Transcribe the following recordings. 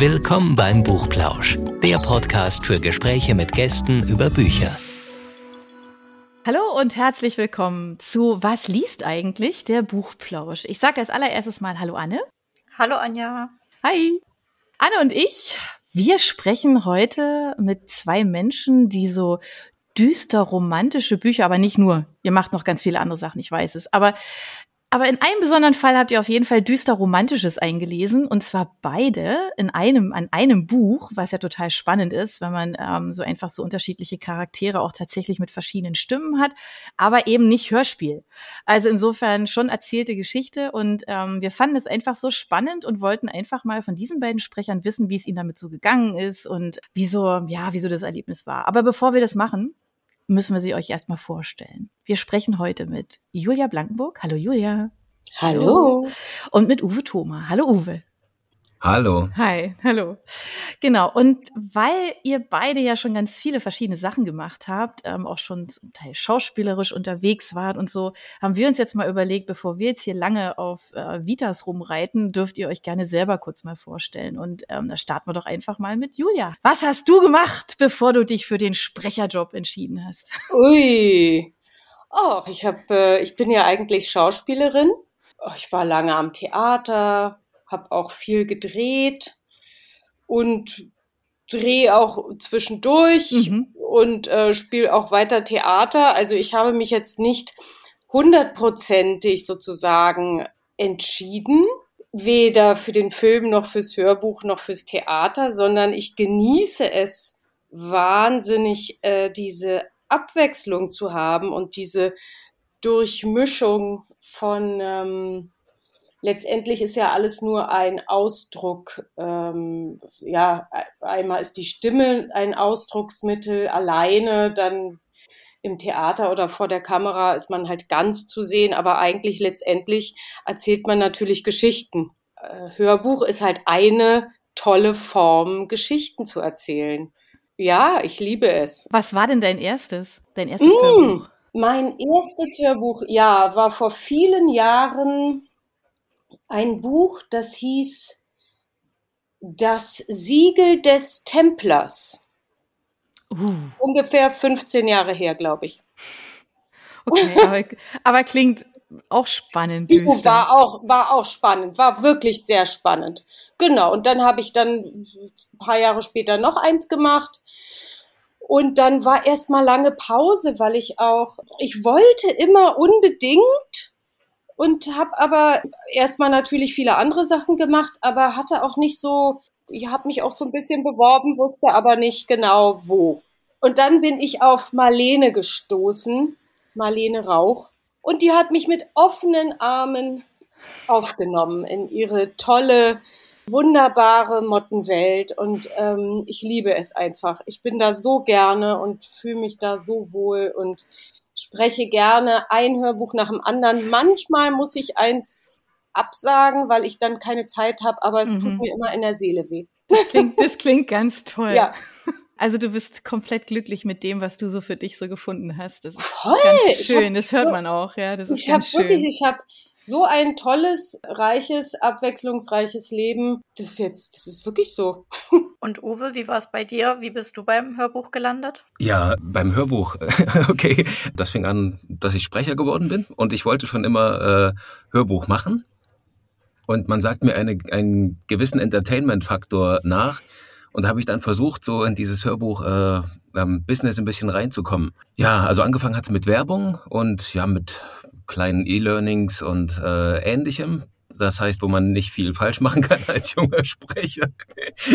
Willkommen beim Buchplausch, der Podcast für Gespräche mit Gästen über Bücher. Hallo und herzlich willkommen zu Was liest eigentlich der Buchplausch? Ich sage als allererstes mal Hallo Anne. Hallo Anja. Hi. Anne und ich, wir sprechen heute mit zwei Menschen, die so düster romantische Bücher, aber nicht nur. Ihr macht noch ganz viele andere Sachen, ich weiß es. Aber aber in einem besonderen Fall habt ihr auf jeden Fall düster Romantisches eingelesen. Und zwar beide in einem, an einem Buch, was ja total spannend ist, wenn man ähm, so einfach so unterschiedliche Charaktere auch tatsächlich mit verschiedenen Stimmen hat, aber eben nicht Hörspiel. Also insofern schon erzählte Geschichte. Und ähm, wir fanden es einfach so spannend und wollten einfach mal von diesen beiden Sprechern wissen, wie es ihnen damit so gegangen ist und wieso, ja, wieso das Erlebnis war. Aber bevor wir das machen, müssen wir sie euch erstmal vorstellen. Wir sprechen heute mit Julia Blankenburg. Hallo Julia. Hallo. Und mit Uwe Thoma. Hallo Uwe. Hallo. Hi, hallo. Genau, und weil ihr beide ja schon ganz viele verschiedene Sachen gemacht habt, ähm, auch schon zum Teil schauspielerisch unterwegs wart und so, haben wir uns jetzt mal überlegt, bevor wir jetzt hier lange auf äh, Vitas rumreiten, dürft ihr euch gerne selber kurz mal vorstellen. Und ähm, da starten wir doch einfach mal mit Julia. Was hast du gemacht, bevor du dich für den Sprecherjob entschieden hast? Ui. Oh, ich hab, äh, ich bin ja eigentlich Schauspielerin. Oh, ich war lange am Theater, habe auch viel gedreht und drehe auch zwischendurch mhm. und äh, spiele auch weiter Theater. Also ich habe mich jetzt nicht hundertprozentig sozusagen entschieden, weder für den Film noch fürs Hörbuch noch fürs Theater, sondern ich genieße es wahnsinnig, äh, diese Abwechslung zu haben und diese Durchmischung von ähm, letztendlich ist ja alles nur ein Ausdruck. Ähm, ja, einmal ist die Stimme ein Ausdrucksmittel alleine, dann im Theater oder vor der Kamera ist man halt ganz zu sehen, aber eigentlich letztendlich erzählt man natürlich Geschichten. Äh, Hörbuch ist halt eine tolle Form, Geschichten zu erzählen. Ja, ich liebe es. Was war denn dein erstes? Dein erstes mmh, Hörbuch? Mein erstes Hörbuch, ja, war vor vielen Jahren ein Buch, das hieß Das Siegel des Templers. Uh. Ungefähr 15 Jahre her, glaube ich. Okay, aber, aber, klingt auch spannend. Düster. War auch, war auch spannend, war wirklich sehr spannend. Genau, und dann habe ich dann ein paar Jahre später noch eins gemacht. Und dann war erstmal lange Pause, weil ich auch, ich wollte immer unbedingt und habe aber erstmal natürlich viele andere Sachen gemacht, aber hatte auch nicht so, ich habe mich auch so ein bisschen beworben, wusste aber nicht genau wo. Und dann bin ich auf Marlene gestoßen, Marlene Rauch, und die hat mich mit offenen Armen aufgenommen in ihre tolle, wunderbare Mottenwelt und ähm, ich liebe es einfach. Ich bin da so gerne und fühle mich da so wohl und spreche gerne ein Hörbuch nach dem anderen. Manchmal muss ich eins absagen, weil ich dann keine Zeit habe, aber es mhm. tut mir immer in der Seele weh. Das klingt, das klingt ganz toll. Ja. Also du bist komplett glücklich mit dem, was du so für dich so gefunden hast. Das ist Voll. ganz schön. Das hört man auch, ja. Das ist ich habe wirklich, ich habe so ein tolles, reiches, abwechslungsreiches Leben. Das ist jetzt, das ist wirklich so. Und Uwe, wie war es bei dir? Wie bist du beim Hörbuch gelandet? Ja, beim Hörbuch. okay, das fing an, dass ich Sprecher geworden bin und ich wollte schon immer äh, Hörbuch machen. Und man sagt mir eine, einen gewissen Entertainment-Faktor nach. Und da habe ich dann versucht, so in dieses Hörbuch äh, ähm, Business ein bisschen reinzukommen. Ja, also angefangen hat es mit Werbung und ja, mit kleinen E-Learnings und äh, ähnlichem. Das heißt, wo man nicht viel falsch machen kann als junger Sprecher.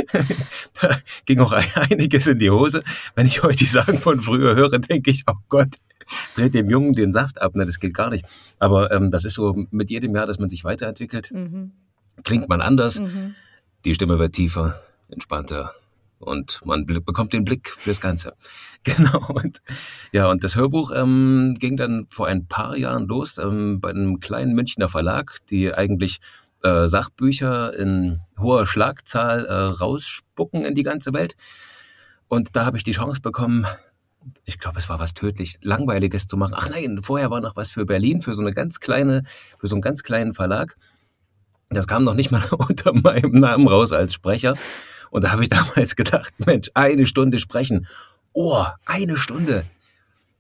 da ging auch einiges in die Hose. Wenn ich heute die Sagen von früher höre, denke ich, oh Gott, dreht dem Jungen den Saft ab. Ne, das geht gar nicht. Aber ähm, das ist so mit jedem Jahr, dass man sich weiterentwickelt, mhm. klingt man anders. Mhm. Die Stimme wird tiefer, entspannter und man bekommt den Blick fürs Ganze. Genau. Und, ja, und das Hörbuch ähm, ging dann vor ein paar Jahren los ähm, bei einem kleinen Münchner Verlag, die eigentlich äh, Sachbücher in hoher Schlagzahl äh, rausspucken in die ganze Welt. Und da habe ich die Chance bekommen, ich glaube, es war was tödlich Langweiliges zu machen. Ach nein, vorher war noch was für Berlin, für so eine ganz kleine, für so einen ganz kleinen Verlag. Das kam noch nicht mal unter meinem Namen raus als Sprecher. Und da habe ich damals gedacht, Mensch, eine Stunde sprechen. Oh, eine Stunde.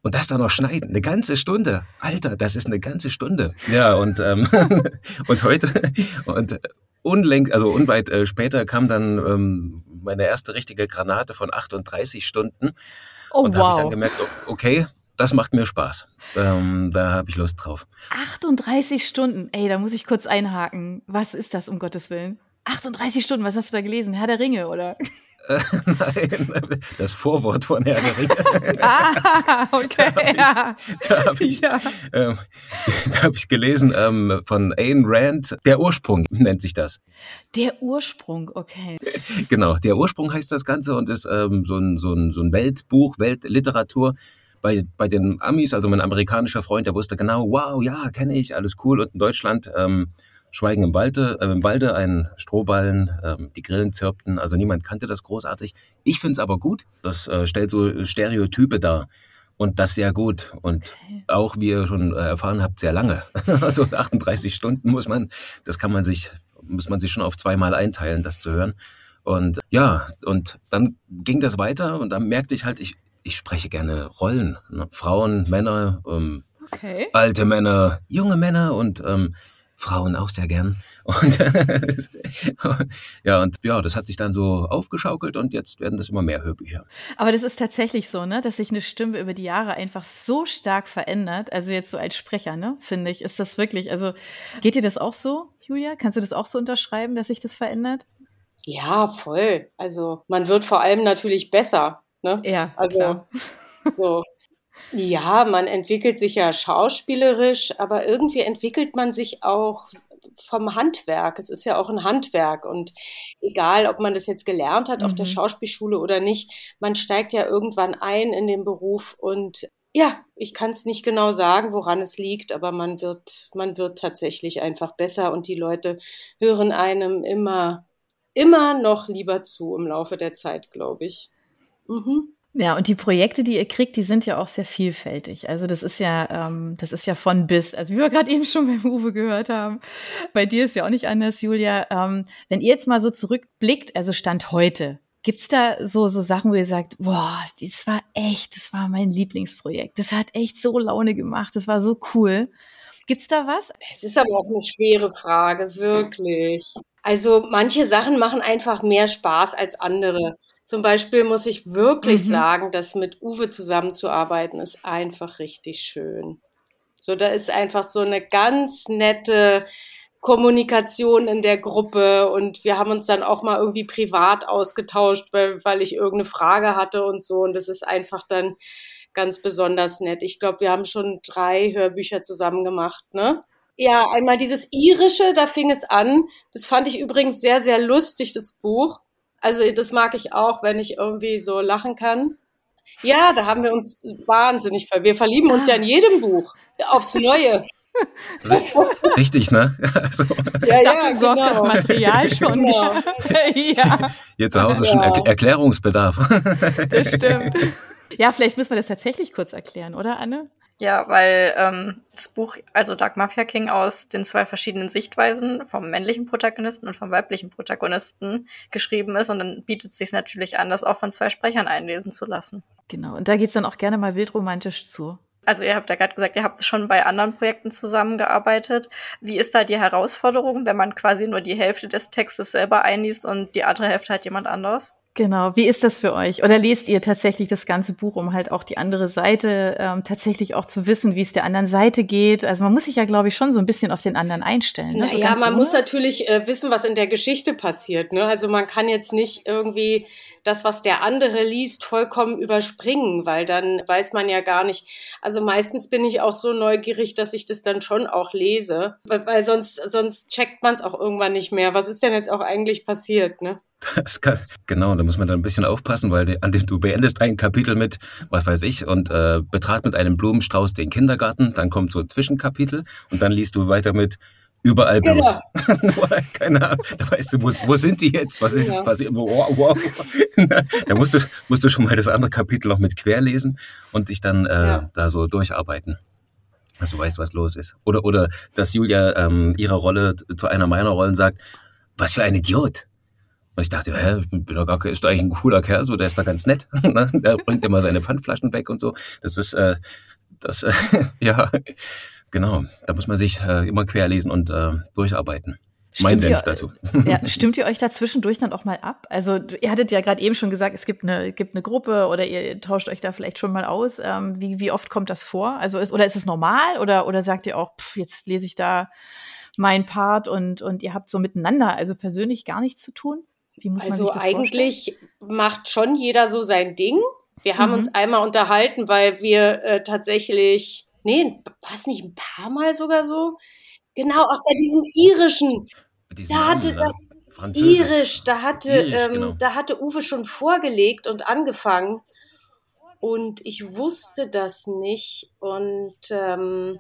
Und das dann noch schneiden, eine ganze Stunde. Alter, das ist eine ganze Stunde. Ja, und, ähm, und heute, und unlängst, also unweit äh, später kam dann ähm, meine erste richtige Granate von 38 Stunden. Oh, und da wow. habe ich dann gemerkt, okay, das macht mir Spaß. Ähm, da habe ich Lust drauf. 38 Stunden. Ey, da muss ich kurz einhaken. Was ist das, um Gottes Willen? 38 Stunden, was hast du da gelesen? Herr der Ringe, oder? Äh, Nein, das Vorwort von Herr der Ringe. ah, okay, ja. Da habe ich, ja. ähm, da hab ich gelesen ähm, von Ayn Rand, der Ursprung nennt sich das. Der Ursprung, okay. Genau, der Ursprung heißt das Ganze und ist ähm, so, ein, so, ein, so ein Weltbuch, Weltliteratur. Bei, bei den Amis, also mein amerikanischer Freund, der wusste genau, wow, ja, kenne ich, alles cool. Und in Deutschland ähm, Schweigen im Walde, äh, im Walde, ein Strohballen, ähm, die Grillen zirpten, also niemand kannte das großartig. Ich finde es aber gut, das äh, stellt so Stereotype dar. Und das sehr gut. Und auch, wie ihr schon äh, erfahren habt, sehr lange. Also 38 Stunden muss man, das kann man sich, muss man sich schon auf zweimal einteilen, das zu hören. Und ja, und dann ging das weiter und dann merkte ich halt, ich, ich spreche gerne Rollen. Ne? Frauen, Männer, ähm, Okay. alte Männer, junge Männer und ähm, Frauen auch sehr gern. Und ja, und ja, das hat sich dann so aufgeschaukelt und jetzt werden das immer mehr Hörbücher. Aber das ist tatsächlich so, ne, dass sich eine Stimme über die Jahre einfach so stark verändert. Also jetzt so als Sprecher, ne, finde ich, ist das wirklich. Also geht dir das auch so, Julia? Kannst du das auch so unterschreiben, dass sich das verändert? Ja, voll. Also man wird vor allem natürlich besser. Ne? Ja, Also klar. so. Ja, man entwickelt sich ja schauspielerisch, aber irgendwie entwickelt man sich auch vom Handwerk. Es ist ja auch ein Handwerk und egal, ob man das jetzt gelernt hat auf der Mhm. Schauspielschule oder nicht, man steigt ja irgendwann ein in den Beruf und ja, ich kann es nicht genau sagen, woran es liegt, aber man wird, man wird tatsächlich einfach besser und die Leute hören einem immer, immer noch lieber zu im Laufe der Zeit, glaube ich. Mhm. Ja, und die Projekte, die ihr kriegt, die sind ja auch sehr vielfältig. Also das ist ja, ähm, das ist ja von bis. Also wie wir gerade eben schon beim Uwe gehört haben, bei dir ist ja auch nicht anders, Julia. Ähm, wenn ihr jetzt mal so zurückblickt, also Stand heute, gibt's da so so Sachen, wo ihr sagt, boah, das war echt, das war mein Lieblingsprojekt. Das hat echt so Laune gemacht, das war so cool. Gibt's da was? Es ist aber auch eine schwere Frage, wirklich. Also manche Sachen machen einfach mehr Spaß als andere. Zum Beispiel muss ich wirklich Mhm. sagen, dass mit Uwe zusammenzuarbeiten ist einfach richtig schön. So, da ist einfach so eine ganz nette Kommunikation in der Gruppe und wir haben uns dann auch mal irgendwie privat ausgetauscht, weil, weil ich irgendeine Frage hatte und so und das ist einfach dann ganz besonders nett. Ich glaube, wir haben schon drei Hörbücher zusammen gemacht, ne? Ja, einmal dieses Irische, da fing es an. Das fand ich übrigens sehr, sehr lustig, das Buch. Also das mag ich auch, wenn ich irgendwie so lachen kann. Ja, da haben wir uns wahnsinnig ver. Wir verlieben uns ja in jedem Buch aufs Neue. Richtig, ne? Also, Ja, Dafür ja, sorgt das genau. Material schon. Genau. ja, hier zu Hause ist schon Ja. er Erklärungsbedarf. das stimmt. Ja, vielleicht müssen wir das tatsächlich kurz erklären, oder Anne? Ja, weil ähm, das Buch, also Dark Mafia King, aus den zwei verschiedenen Sichtweisen vom männlichen Protagonisten und vom weiblichen Protagonisten geschrieben ist. Und dann bietet es sich natürlich an, das auch von zwei Sprechern einlesen zu lassen. Genau. Und da geht's dann auch gerne mal wildromantisch zu. Also ihr habt ja gerade gesagt, ihr habt schon bei anderen Projekten zusammengearbeitet. Wie ist da die Herausforderung, wenn man quasi nur die Hälfte des Textes selber einliest und die andere Hälfte hat jemand anderes? Genau. Wie ist das für euch? Oder lest ihr tatsächlich das ganze Buch, um halt auch die andere Seite ähm, tatsächlich auch zu wissen, wie es der anderen Seite geht? Also man muss sich ja, glaube ich, schon so ein bisschen auf den anderen einstellen. Ne? so ganz man ohne. muss natürlich äh, wissen, was in der Geschichte passiert. Ne? Also man kann jetzt nicht irgendwie das, was der andere liest, vollkommen überspringen, weil dann weiß man ja gar nicht. Also meistens bin ich auch so neugierig, dass ich das dann schon auch lese, weil, weil sonst, sonst checkt man es auch irgendwann nicht mehr. Was ist denn jetzt auch eigentlich passiert? Ne? Kann, genau, da muss man dann ein bisschen aufpassen, weil die- an dem du beendest ein Kapitel mit, was weiß ich, und äh, betrat mit einem Blumenstrauß den Kindergarten, dann kommt so ein Zwischenkapitel und dann liest du weiter mit überall Blut. Genau. Keine Ahnung, da weißt du, wo, wo sind die jetzt? Was ist Ja. jetzt passiert? Wow, wow. da musst du, musst du schon mal das andere Kapitel noch mit quer lesen und dich dann äh, Ja. da so durcharbeiten. Dass du weißt, was los ist. Oder, oder dass Julia ähm, ihre Rolle zu einer meiner Rollen sagt, was für ein Idiot. Und ich dachte, hä, bin doch gar, ist doch eigentlich ein cooler Kerl, so, der ist da ganz nett. Ne? der bringt immer seine Pfandflaschen weg und so. Das ist, äh, das, äh, ja, genau. Da muss man sich äh, immer querlesen und äh, durcharbeiten. Mein Senf dazu. Ja, stimmt ihr euch da zwischendurch dann auch mal ab? Also ihr hattet ja gerade eben schon gesagt, es gibt eine, gibt eine Gruppe oder ihr tauscht euch da vielleicht schon mal aus. Ähm, wie, wie oft kommt das vor? Also ist, oder ist es normal oder, oder sagt ihr auch, pff, jetzt lese ich da mein Part und, und ihr habt so miteinander, also persönlich gar nichts zu tun? Wie muss man also sich das eigentlich vorstellen? macht schon jeder so sein Ding. Wir haben mhm. uns einmal unterhalten, weil wir äh, tatsächlich, nee, was nicht ein paar Mal sogar so, genau, auch bei diesem irischen, da hatte Namen, ne? Irisch, da hatte, Irisch, ähm, genau. da hatte Uwe schon vorgelegt und angefangen. Und ich wusste das nicht. Und ähm,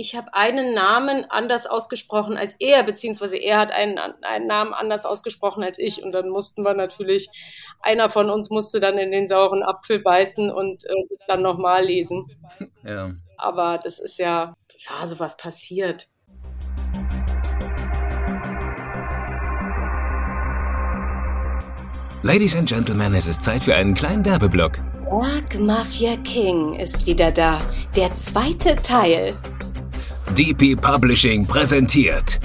ich habe einen Namen anders ausgesprochen als er, beziehungsweise er hat einen, einen Namen anders ausgesprochen als ich. Und dann mussten wir natürlich, einer von uns musste dann in den sauren Apfel beißen und äh, es dann nochmal lesen. Ja. Aber das ist ja, ja, sowas passiert. Ladies and Gentlemen, es ist Zeit für einen kleinen Werbeblock. Dark Mafia King ist wieder da. Der zweite Teil. DP Publishing präsentiert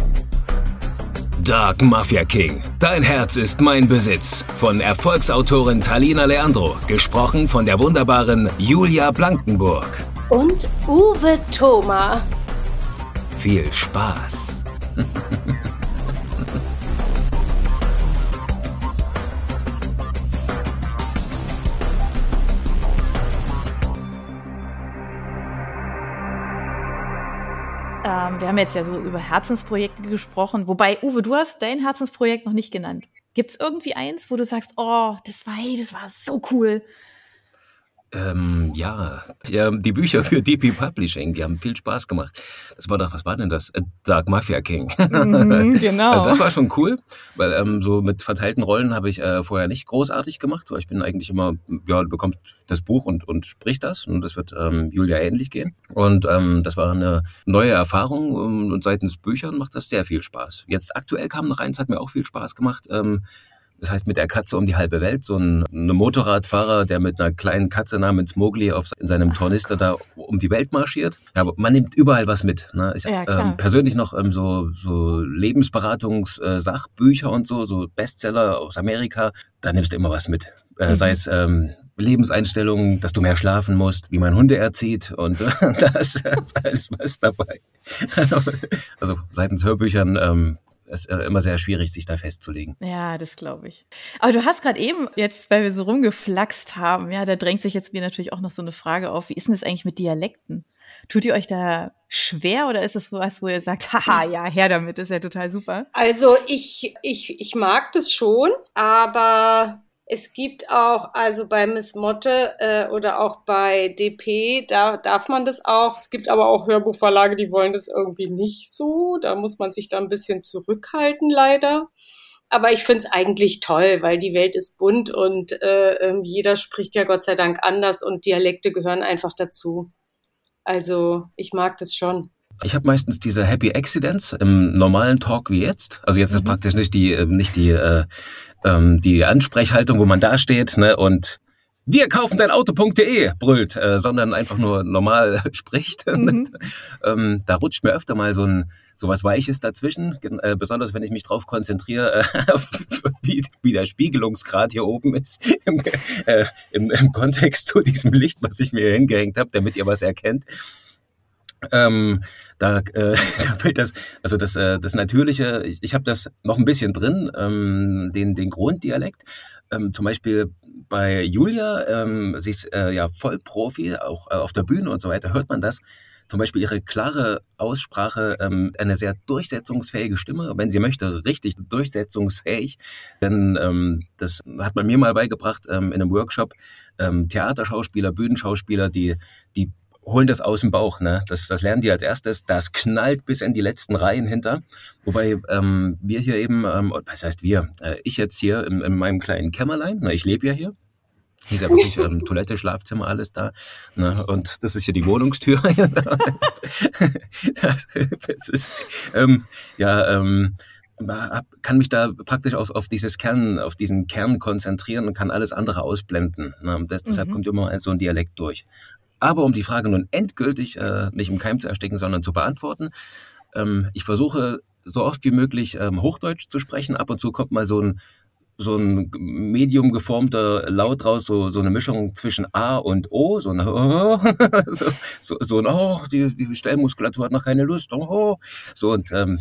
Dark Mafia King. Dein Herz ist mein Besitz. Von Erfolgsautorin Talina Leandro. Gesprochen von der wunderbaren Julia Blankenburg. Und Uwe Thoma. Viel Spaß. Ähm, wir haben jetzt ja so über Herzensprojekte gesprochen, wobei, Uwe, du hast dein Herzensprojekt noch nicht genannt. Gibt es irgendwie eins, wo du sagst, oh, das war, hey, das war so cool? Ähm, ja. die Bücher für DP Publishing, die haben viel Spaß gemacht. Das war doch, was war denn das? Dark Mafia King. Mhm, genau. also das war schon cool, weil ähm, so mit verteilten Rollen habe ich äh, vorher nicht großartig gemacht, weil ich bin eigentlich immer, ja, du bekommst das Buch und, und sprichst das und das wird ähm, Julia ähnlich gehen. Und ähm, das war eine neue Erfahrung und seitens Büchern macht das sehr viel Spaß. Jetzt aktuell kam noch eins, hat mir auch viel Spaß gemacht. Das heißt mit der Katze um die halbe Welt. So ein, ein Motorradfahrer, der mit einer kleinen Katze namens Mowgli auf, in seinem Tornister da um die Welt marschiert. Ja, aber man nimmt überall was mit. Ne? Ich ja, ähm, persönlich noch ähm, so, so Lebensberatungs-Sachbücher äh, und so, so Bestseller aus Amerika. Da nimmst du immer was mit. Äh, mhm. Sei es ähm, Lebenseinstellungen, dass du mehr schlafen musst, wie man Hunde erzieht und äh, da ist alles was dabei. Also, also seitens Hörbüchern ähm, ist äh, immer sehr schwierig, sich da festzulegen. Ja, das glaube ich. Aber du hast gerade eben, jetzt, weil wir so rumgeflaxt haben, ja, da drängt sich jetzt mir natürlich auch noch so eine Frage auf, wie ist denn das eigentlich mit Dialekten? Tut ihr euch da schwer oder ist das was, wo ihr sagt, haha, ja, her damit, ist ja total super? Also ich, ich, ich mag das schon, aber es gibt auch, also bei Miss Motte äh, oder auch bei DP, da darf man das auch. Es gibt aber auch Hörbuchverlage, die wollen das irgendwie nicht so. Da muss man sich da ein bisschen zurückhalten, leider. Aber ich finde es eigentlich toll, weil die Welt ist bunt und äh, jeder spricht ja Gott sei Dank anders und Dialekte gehören einfach dazu. Also ich mag das schon. Ich habe meistens diese Happy Accidents im normalen Talk wie jetzt. Also jetzt mhm. ist praktisch nicht die, äh, nicht die, äh, ähm, die Ansprechhaltung, wo man da steht ne, und wir kaufen dein Auto.de brüllt, äh, sondern einfach nur normal spricht. Mhm. ähm, da rutscht mir öfter mal so ein so was Weiches dazwischen, äh, besonders wenn ich mich darauf konzentriere, äh, wie, wie der Spiegelungsgrad hier oben ist im, äh, im, im Kontext zu diesem Licht, was ich mir hingehängt habe, damit ihr was erkennt. Ähm, da, äh, da fällt das, also das, äh, das Natürliche, ich, ich habe das noch ein bisschen drin, ähm, den, den Grunddialekt. Ähm, zum Beispiel bei Julia, ähm, sie ist äh, ja voll Profi, auch äh, auf der Bühne und so weiter, hört man das. Zum Beispiel ihre klare Aussprache, ähm, eine sehr durchsetzungsfähige Stimme, wenn sie möchte, richtig durchsetzungsfähig. Denn ähm, das hat man mir mal beigebracht ähm, in einem Workshop. Ähm, Theaterschauspieler, Bühnenschauspieler, die, die holen das aus dem Bauch. Ne? Das, das lernen die als erstes. Das knallt bis in die letzten Reihen hinter. Wobei ähm, wir hier eben, ähm, was heißt wir, äh, ich jetzt hier in, in meinem kleinen Kämmerlein, na, ich lebe ja hier, hier ist ja wirklich ähm, Toilette, Schlafzimmer, alles da. Ne? Und das ist hier die Wohnungstür. das, das ist, ähm, ja, ähm, kann mich da praktisch auf, auf dieses Kern, auf diesen Kern konzentrieren und kann alles andere ausblenden. Ne? Das, deshalb mhm. kommt immer so ein Dialekt durch. Aber um die Frage nun endgültig äh, nicht im Keim zu ersticken, sondern zu beantworten, ähm, ich versuche so oft wie möglich ähm, Hochdeutsch zu sprechen. Ab und zu kommt mal so ein so ein medium geformter Laut raus, so, so eine Mischung zwischen A und O, so, eine, oh, so, so, so ein Oh, die, die Stellmuskulatur hat noch keine Lust, oh, so und ähm,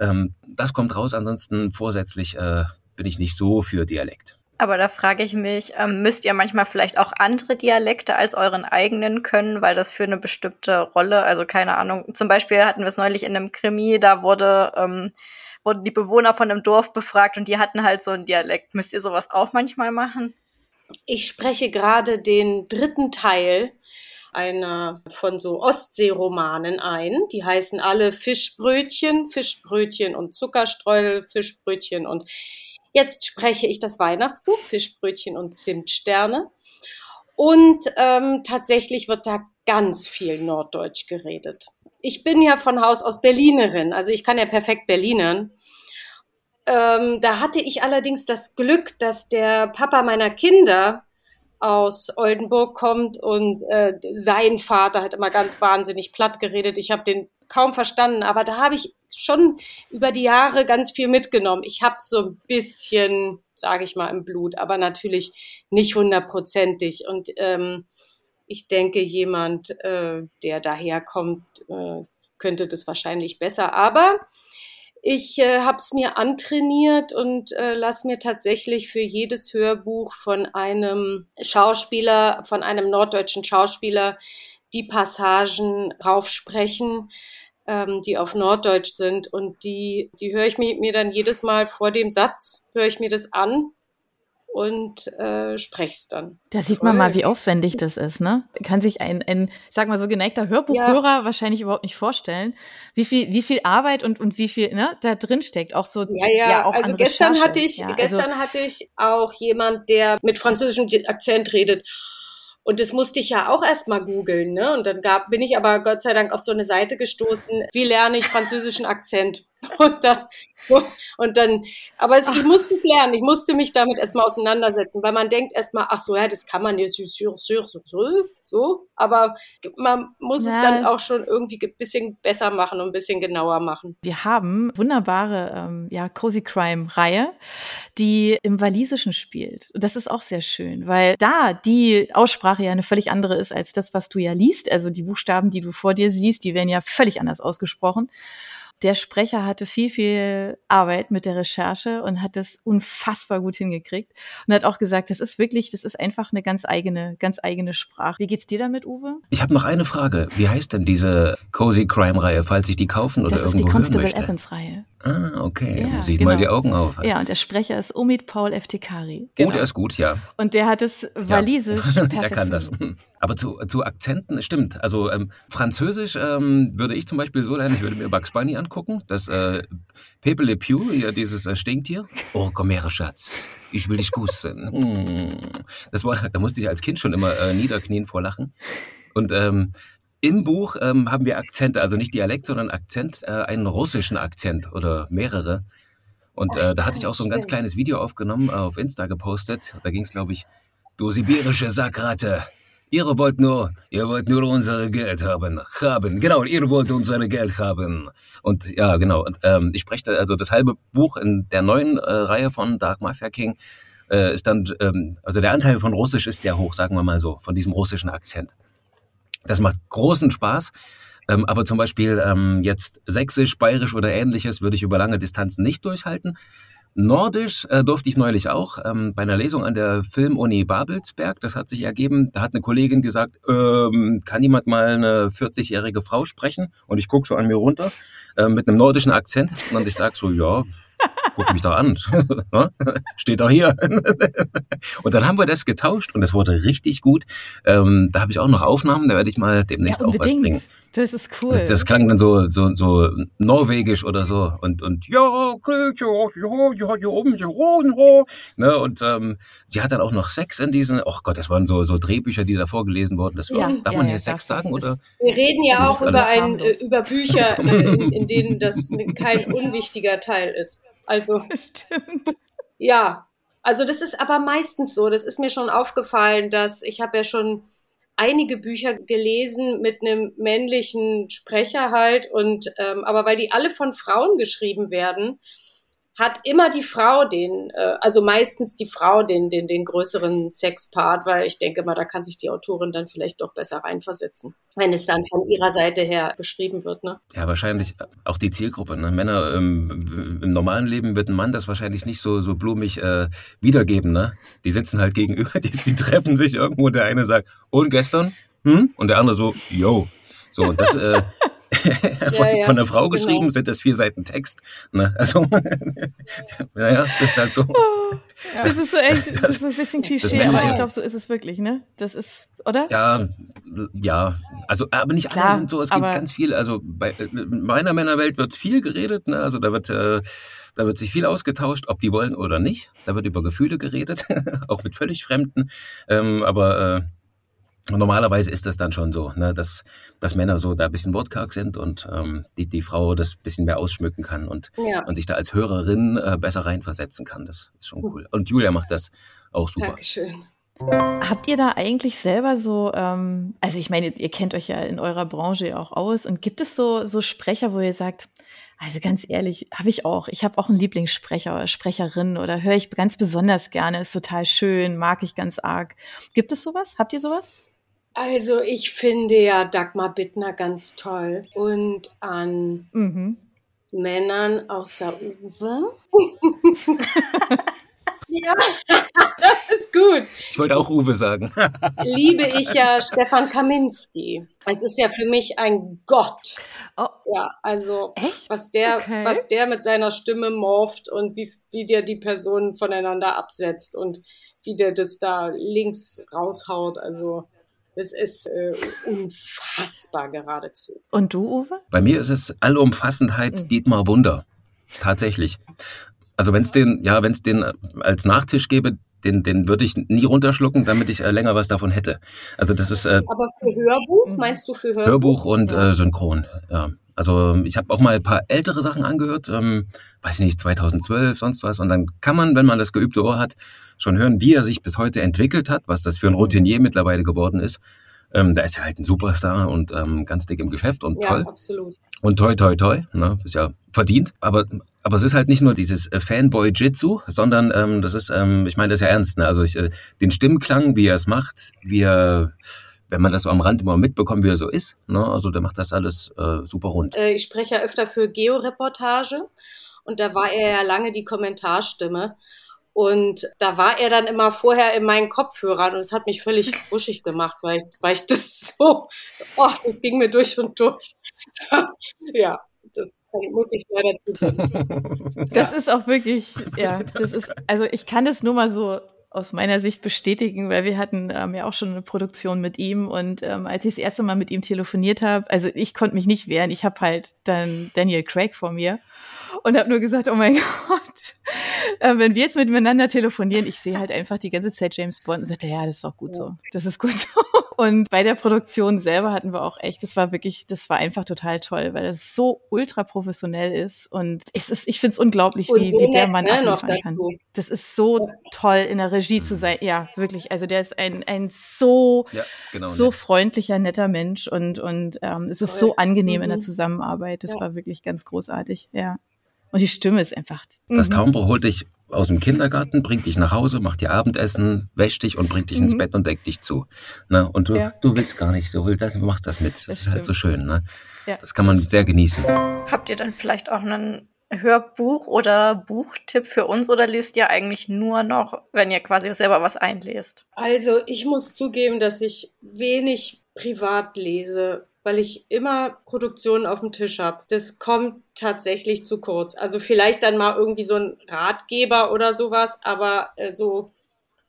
ähm, das kommt raus, ansonsten vorsätzlich äh, bin ich nicht so für Dialekt. Aber da frage ich mich, ähm, müsst ihr manchmal vielleicht auch andere Dialekte als euren eigenen können, weil das für eine bestimmte Rolle, also keine Ahnung, zum Beispiel hatten wir es neulich in einem Krimi, da wurde, ähm, wurden die Bewohner von einem Dorf befragt und die hatten halt so einen Dialekt. Müsst ihr sowas auch manchmal machen? Ich spreche gerade den dritten Teil einer von so Ostseeromanen ein. Die heißen alle Fischbrötchen, Fischbrötchen und Zuckerstreusel, Fischbrötchen und Jetzt spreche ich das Weihnachtsbuch Fischbrötchen und Zimtsterne. Und ähm, tatsächlich wird da ganz viel Norddeutsch geredet. Ich bin ja von Haus aus Berlinerin, also ich kann ja perfekt Berlinern. Ähm, da hatte ich allerdings das Glück, dass der Papa meiner Kinder aus Oldenburg kommt und äh, sein Vater hat immer ganz wahnsinnig platt geredet. Ich habe den kaum verstanden, aber da habe ich schon über die Jahre ganz viel mitgenommen. Ich habe so ein bisschen, sage ich mal, im Blut, aber natürlich nicht hundertprozentig. Und ähm, ich denke, jemand, äh, der daherkommt, äh, könnte das wahrscheinlich besser. Aber ich äh, habe es mir antrainiert und äh, lass mir tatsächlich für jedes Hörbuch von einem Schauspieler, von einem norddeutschen Schauspieler, die Passagen raufsprechen, ähm, die auf Norddeutsch sind. Und die, die höre ich mir, mir dann jedes Mal vor dem Satz, höre ich mir das an und äh, sprech's dann. Da sieht man mal, wie aufwendig das ist, ne? Kann sich ein, ein sag mal so geneigter Hörbuchhörer ja. wahrscheinlich überhaupt nicht vorstellen, wie viel, wie viel Arbeit und, und wie viel ne, da drin steckt. Auch so. Ja, ja, ja auch also gestern hatte ich, ja, also gestern also, hatte ich auch jemand, der mit französischem Akzent redet. Und das musste ich ja auch erstmal googeln, ne? Und dann gab, bin ich aber Gott sei Dank auf so eine Seite gestoßen, wie lerne ich französischen Akzent? Und dann, und dann aber es, ich musste es lernen, ich musste mich damit erstmal auseinandersetzen, weil man denkt erstmal, ach so, ja, das kann man jetzt so, so, so, so, aber man muss ja. es dann auch schon irgendwie ein bisschen besser machen und ein bisschen genauer machen. Wir haben wunderbare, ähm, ja, Cozy Crime-Reihe, die im Walisischen spielt. Und das ist auch sehr schön, weil da die Aussprache ja eine völlig andere ist als das, was du ja liest. Also die Buchstaben, die du vor dir siehst, die werden ja völlig anders ausgesprochen der Sprecher hatte viel, viel Arbeit mit der Recherche und hat das unfassbar gut hingekriegt und hat auch gesagt, das ist wirklich, das ist einfach eine ganz eigene, ganz eigene Sprache. Wie geht's dir damit, Uwe? Ich habe noch eine Frage. Wie heißt denn diese Cozy Crime Reihe, falls ich die kaufen oder irgendwo Das ist die Constable Evans Reihe. Ah, okay. Ja, Sieht genau. mal die Augen auf. Ja, und der Sprecher ist Omid Paul Eftekari. Genau. Oh, der ist gut, ja. Und der hat es walisisch ja. Der kann das. Aber zu, zu Akzenten, stimmt. Also ähm, Französisch ähm, würde ich zum Beispiel so lernen, ich würde mir Bugs Bunny angucken, das äh, Pepe Le Pew, ja, dieses äh, Stinktier. Oh, komm her, Schatz, ich will dich kussen. Hm. Das war, da musste ich als Kind schon immer äh, niederknien vor Lachen. Und ähm, im Buch ähm, haben wir Akzente, also nicht Dialekt, sondern Akzent, äh, einen russischen Akzent oder mehrere. Und äh, da hatte ich auch so ein ganz kleines Video aufgenommen, äh, auf Insta gepostet. Da ging es, glaube ich, du sibirische Sackratte. Ihr wollt nur, ihr wollt nur unsere Geld haben, haben. Genau, ihr wollt unsere Geld haben. Und ja, genau. Und, ähm, ich spreche also das halbe Buch in der neuen äh, Reihe von Dark Mafia King äh, ist dann, ähm, also der Anteil von Russisch ist sehr hoch, sagen wir mal so, von diesem russischen Akzent. Das macht großen Spaß. Ähm, aber zum Beispiel ähm, jetzt Sächsisch, Bayerisch oder ähnliches würde ich über lange Distanzen nicht durchhalten. Nordisch äh, durfte ich neulich auch ähm, bei einer Lesung an der Filmuni Babelsberg. Das hat sich ergeben. Da hat eine Kollegin gesagt, ähm, kann jemand mal eine 40-jährige Frau sprechen? Und ich gucke so an mir runter äh, mit einem nordischen Akzent und ich sage so, ja, guck mich doch an. Steht doch hier. und dann haben wir das getauscht und es wurde richtig gut. Ähm, da habe ich auch noch Aufnahmen, da werde ich mal demnächst ja, auch was bringen. Das ist cool. Das, das, klang dann so, so, so norwegisch oder so. Und, und ja, ja, ja, ja, ja, oben, ja, ja. Ne, und ähm, sie hat dann auch noch Sex in diesen, oh Gott, das waren so, so Drehbücher, die da vorgelesen wurden. Das war, ja, darf ja, man hier Sex sagen? Oder? Wir reden ja auch über, ein, äh, über Bücher, äh, in, in denen das kein unwichtiger Teil ist. Also. Stimmt. Ja, also das ist aber meistens so. Das ist mir schon aufgefallen, dass ich habe ja schon einige Bücher gelesen mit einem männlichen Sprecher halt und ähm, aber weil die alle von Frauen geschrieben werden, hat immer die Frau den, äh, also meistens die Frau den, den, den größeren Sexpart, weil ich denke mal, da kann sich die Autorin dann vielleicht doch besser reinversetzen, wenn es dann von ihrer Seite her beschrieben wird. Ne? Ja, wahrscheinlich auch die Zielgruppe. Ne? Männer ähm, im normalen Leben wird ein Mann das wahrscheinlich nicht so, so blumig äh, wiedergeben. Ne? Die sitzen halt gegenüber, die, die treffen sich irgendwo, der eine sagt, und gestern? Hm? Und der andere so, yo. So, und das, äh, von, ja, ja, von einer Frau genau. geschrieben, sind das vier Seiten Text. Ne? Also, naja, das ist halt so. Oh, das ist so echt, das ist ein bisschen Klischee, aber ich glaube, so ist es wirklich, ne? Das ist, oder? Ja, ja. Also, aber nicht alle sind so. Es gibt ganz viel, also bei meiner Männerwelt wird viel geredet, ne? Also da wird äh, da wird sich viel ausgetauscht, ob die wollen oder nicht. Da wird über Gefühle geredet, auch mit völlig Fremden. Ähm, aber äh, Normalerweise ist das dann schon so, ne, dass, dass Männer so da ein bisschen wortkarg sind und ähm, die, die Frau das ein bisschen mehr ausschmücken kann und, ja. und sich da als Hörerin äh, besser reinversetzen kann. Das ist schon cool. Und Julia macht das auch super. Dankeschön. Habt ihr da eigentlich selber so, ähm, also ich meine, ihr kennt euch ja in eurer Branche auch aus und gibt es so, so Sprecher, wo ihr sagt, also ganz ehrlich, habe ich auch. Ich habe auch einen Lieblingssprecher oder Sprecherin oder höre ich ganz besonders gerne, ist total schön, mag ich ganz arg. Gibt es sowas? Habt ihr sowas? Also ich finde ja Dagmar Bittner ganz toll und an mhm. Männern außer Uwe. ja, das ist gut. Ich wollte auch Uwe sagen. Liebe ich ja Stefan Kaminski. Es ist ja für mich ein Gott. Oh. Ja, also Echt? was der, okay. was der mit seiner Stimme morpht und wie, wie der die Personen voneinander absetzt und wie der das da links raushaut. Also es ist äh, unfassbar geradezu. Und du, Uwe? Bei mir ist es Allumfassendheit mhm. Dietmar Wunder. Tatsächlich. Also wenn es den, ja, wenn es den als Nachtisch gäbe, den, den würde ich nie runterschlucken, damit ich äh, länger was davon hätte. Also das ist. Äh, Aber für Hörbuch mhm. meinst du für Hörbuch? Hörbuch und ja. äh, Synchron. Ja. Also ich habe auch mal ein paar ältere Sachen angehört, ähm, weiß ich nicht, 2012, sonst was. Und dann kann man, wenn man das geübte Ohr hat, schon hören, wie er sich bis heute entwickelt hat, was das für ein Routinier mittlerweile geworden ist. Ähm, da ist er halt ein Superstar und ähm, ganz dick im Geschäft und ja, toll. Absolut. Und toi, toi, toi, ne, ist ja verdient. Aber, aber es ist halt nicht nur dieses äh, Fanboy-Jitsu, sondern ähm, das ist, ähm, ich meine das ist ja ernst. Ne? Also ich, äh, den Stimmklang, wie er es macht, wie er wenn man das so am Rand immer mitbekommt, wie er so ist. Ne? Also der macht das alles äh, super rund. Äh, ich spreche ja öfter für Georeportage und da war er ja lange die Kommentarstimme. Und da war er dann immer vorher in meinen Kopfhörern und es hat mich völlig wuschig gemacht, weil, weil ich das so, oh, das ging mir durch und durch. ja, das muss ich leider zugeben. Das ja. ist auch wirklich, ja, das ist, also ich kann das nur mal so aus meiner Sicht bestätigen, weil wir hatten ähm, ja auch schon eine Produktion mit ihm und ähm, als ich das erste Mal mit ihm telefoniert habe, also ich konnte mich nicht wehren, ich habe halt dann Daniel Craig vor mir und habe nur gesagt, oh mein Gott, äh, wenn wir jetzt miteinander telefonieren, ich sehe halt einfach die ganze Zeit James Bond und sagte, ja, das ist doch gut so, das ist gut so. Und bei der Produktion selber hatten wir auch echt, das war wirklich, das war einfach total toll, weil es so ultra professionell ist und es ist, ich finde es unglaublich, wie, so wie der Mann ne, abliefern kann. Das ist so toll, in der Regie zu sein. Ja, wirklich. Also der ist ein, ein so, ja, genau, so nett. freundlicher, netter Mensch und, und ähm, es ist so angenehm mhm. in der mhm. Zusammenarbeit. Das ja. war wirklich ganz großartig, ja. Und die Stimme ist einfach. Das mhm. Taumbro holt dich aus dem Kindergarten, bringt dich nach Hause, macht dir Abendessen, wäscht dich und bringt dich mhm. ins Bett und deckt dich zu. Ne? Und du, ja. du willst gar nicht, du, willst, du machst das mit. Das, das ist halt so schön. Ne? Ja. Das kann man sehr genießen. Habt ihr dann vielleicht auch einen Hörbuch oder Buchtipp für uns oder lest ihr eigentlich nur noch, wenn ihr quasi selber was einlest? Also ich muss zugeben, dass ich wenig privat lese weil ich immer Produktionen auf dem Tisch habe. Das kommt tatsächlich zu kurz. Also vielleicht dann mal irgendwie so ein Ratgeber oder sowas, aber äh, so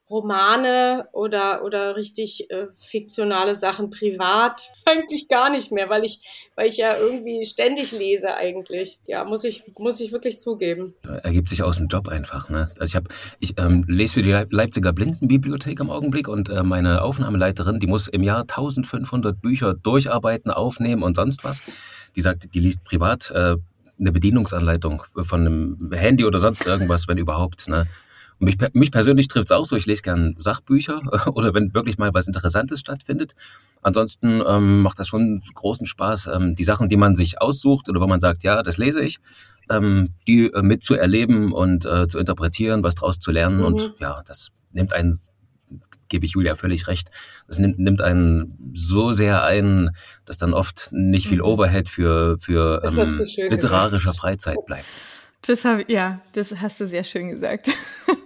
Romane oder, oder richtig äh, fiktionale Sachen privat eigentlich gar nicht mehr, weil ich, weil ich ja irgendwie ständig lese eigentlich. Ja, muss ich, muss ich wirklich zugeben. Ergibt sich aus dem Job einfach. Ne? Also ich habe, ich ähm, lese für die Leipziger Blindenbibliothek im Augenblick und äh, meine Aufnahmeleiterin, die muss im Jahr 1500 Bücher durcharbeiten, aufnehmen und sonst was. Die sagt, die liest privat äh, eine Bedienungsanleitung von einem Handy oder sonst irgendwas, wenn überhaupt. Ne? Mich, mich persönlich trifft es auch so, ich lese gern Sachbücher oder wenn wirklich mal was Interessantes stattfindet. Ansonsten ähm, macht das schon großen Spaß, ähm, die Sachen, die man sich aussucht oder wo man sagt, ja, das lese ich, ähm, die äh, mitzuerleben und äh, zu interpretieren, was draus zu lernen. Mhm. Und ja, das nimmt einen, gebe ich Julia völlig recht, das nimmt, nimmt einen so sehr ein, dass dann oft nicht viel mhm. Overhead für, für ähm, literarische Freizeit bleibt. Das habe ja, das hast du sehr schön gesagt.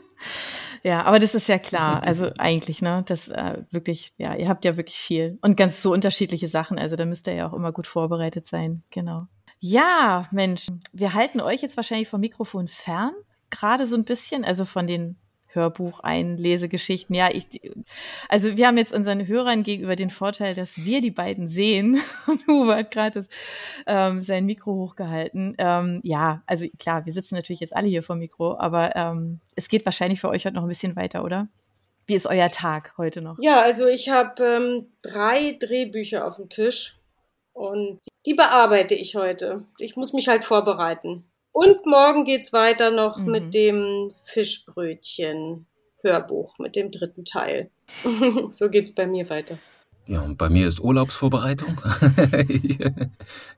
Ja, aber das ist ja klar. Also eigentlich, ne? Das äh, wirklich, ja, ihr habt ja wirklich viel und ganz so unterschiedliche Sachen. Also da müsst ihr ja auch immer gut vorbereitet sein. Genau. Ja, Mensch, wir halten euch jetzt wahrscheinlich vom Mikrofon fern, gerade so ein bisschen, also von den Hörbuch einlesegeschichten. Ja, ich, also wir haben jetzt unseren Hörern gegenüber den Vorteil, dass wir die beiden sehen. Und Uwe hat gerade ähm, sein Mikro hochgehalten. Ähm, ja, also klar, wir sitzen natürlich jetzt alle hier vor Mikro, aber ähm, es geht wahrscheinlich für euch heute noch ein bisschen weiter, oder? Wie ist euer Tag heute noch? Ja, also ich habe ähm, drei Drehbücher auf dem Tisch und die bearbeite ich heute. Ich muss mich halt vorbereiten. Und morgen geht's weiter noch mhm. mit dem Fischbrötchen-Hörbuch, mit dem dritten Teil. so geht's bei mir weiter. Ja, und bei mir ist Urlaubsvorbereitung.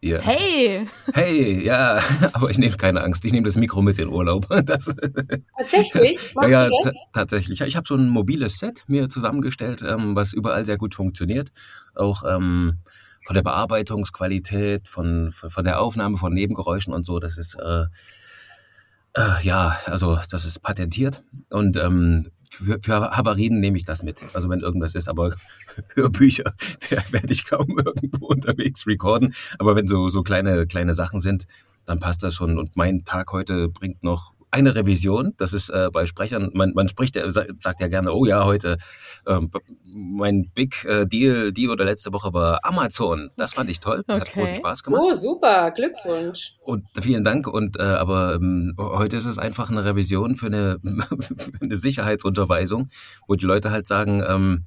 ja. Hey! Hey, ja, aber ich nehme keine Angst. Ich nehme das Mikro mit in Urlaub. Das, tatsächlich? Machst ja, du das? tatsächlich. Ich habe so ein mobiles Set mir zusammengestellt, ähm, was überall sehr gut funktioniert. Auch ähm, von der Bearbeitungsqualität, von, von der Aufnahme von Nebengeräuschen und so, das ist äh, äh, ja, also das ist patentiert und ähm, für, für Havarien nehme ich das mit. Also wenn irgendwas ist, aber Hörbücher werde ich kaum irgendwo unterwegs recorden. Aber wenn so, so kleine, kleine Sachen sind, dann passt das schon. Und mein Tag heute bringt noch eine Revision. Das ist äh, bei Sprechern, man, man spricht, äh, sagt ja gerne, oh ja, heute ähm, mein Big äh, Deal, die oder letzte Woche war Amazon. Das fand ich toll. Okay. Hat großen Spaß gemacht. Oh, super, Glückwunsch. Und vielen Dank. Und äh, aber ähm, heute ist es einfach eine Revision für eine, für eine Sicherheitsunterweisung, wo die Leute halt sagen, ähm,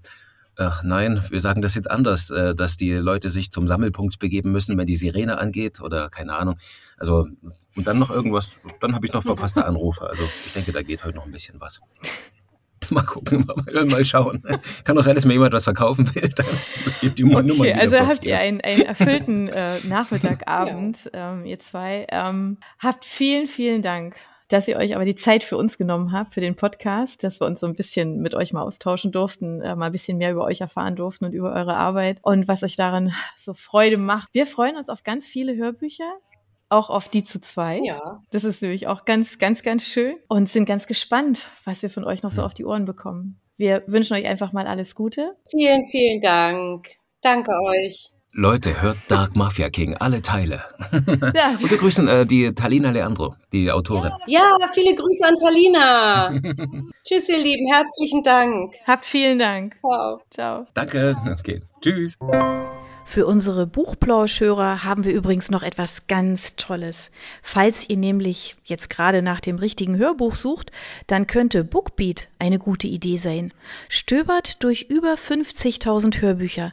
Ach nein, wir sagen das jetzt anders, äh, dass die Leute sich zum Sammelpunkt begeben müssen, wenn die Sirene angeht oder keine Ahnung. Also und dann noch irgendwas, dann habe ich noch verpasste Anrufe. Also ich denke, da geht heute noch ein bisschen was. Mal gucken, mal, mal schauen. Kann doch sein, dass mir jemand was verkaufen will. Dann muss ich die okay, Nummer Also habt ihr einen, einen erfüllten äh, Nachmittagabend, ja. ähm, ihr zwei. Ähm, habt vielen, vielen Dank dass ihr euch aber die Zeit für uns genommen habt, für den Podcast, dass wir uns so ein bisschen mit euch mal austauschen durften, äh, mal ein bisschen mehr über euch erfahren durften und über eure Arbeit und was euch daran so Freude macht. Wir freuen uns auf ganz viele Hörbücher. Auch auf die zu zwei. Ja. Das ist nämlich auch ganz, ganz, ganz schön und sind ganz gespannt, was wir von euch noch so auf die Ohren bekommen. Wir wünschen euch einfach mal alles Gute. Vielen, vielen Dank. Danke euch. Leute, hört Dark Mafia King, alle Teile. Ja. Und wir grüßen äh, die Talina Leandro, die Autorin. Ja, viele Grüße an Talina. Tschüss, ihr Lieben, herzlichen Dank. Habt vielen Dank. Ciao. Ciao. Danke. Okay. Tschüss. Für unsere Buchplauschhörer haben wir übrigens noch etwas ganz Tolles. Falls ihr nämlich jetzt gerade nach dem richtigen Hörbuch sucht, dann könnte Bookbeat eine gute Idee sein. Stöbert durch über 50.000 Hörbücher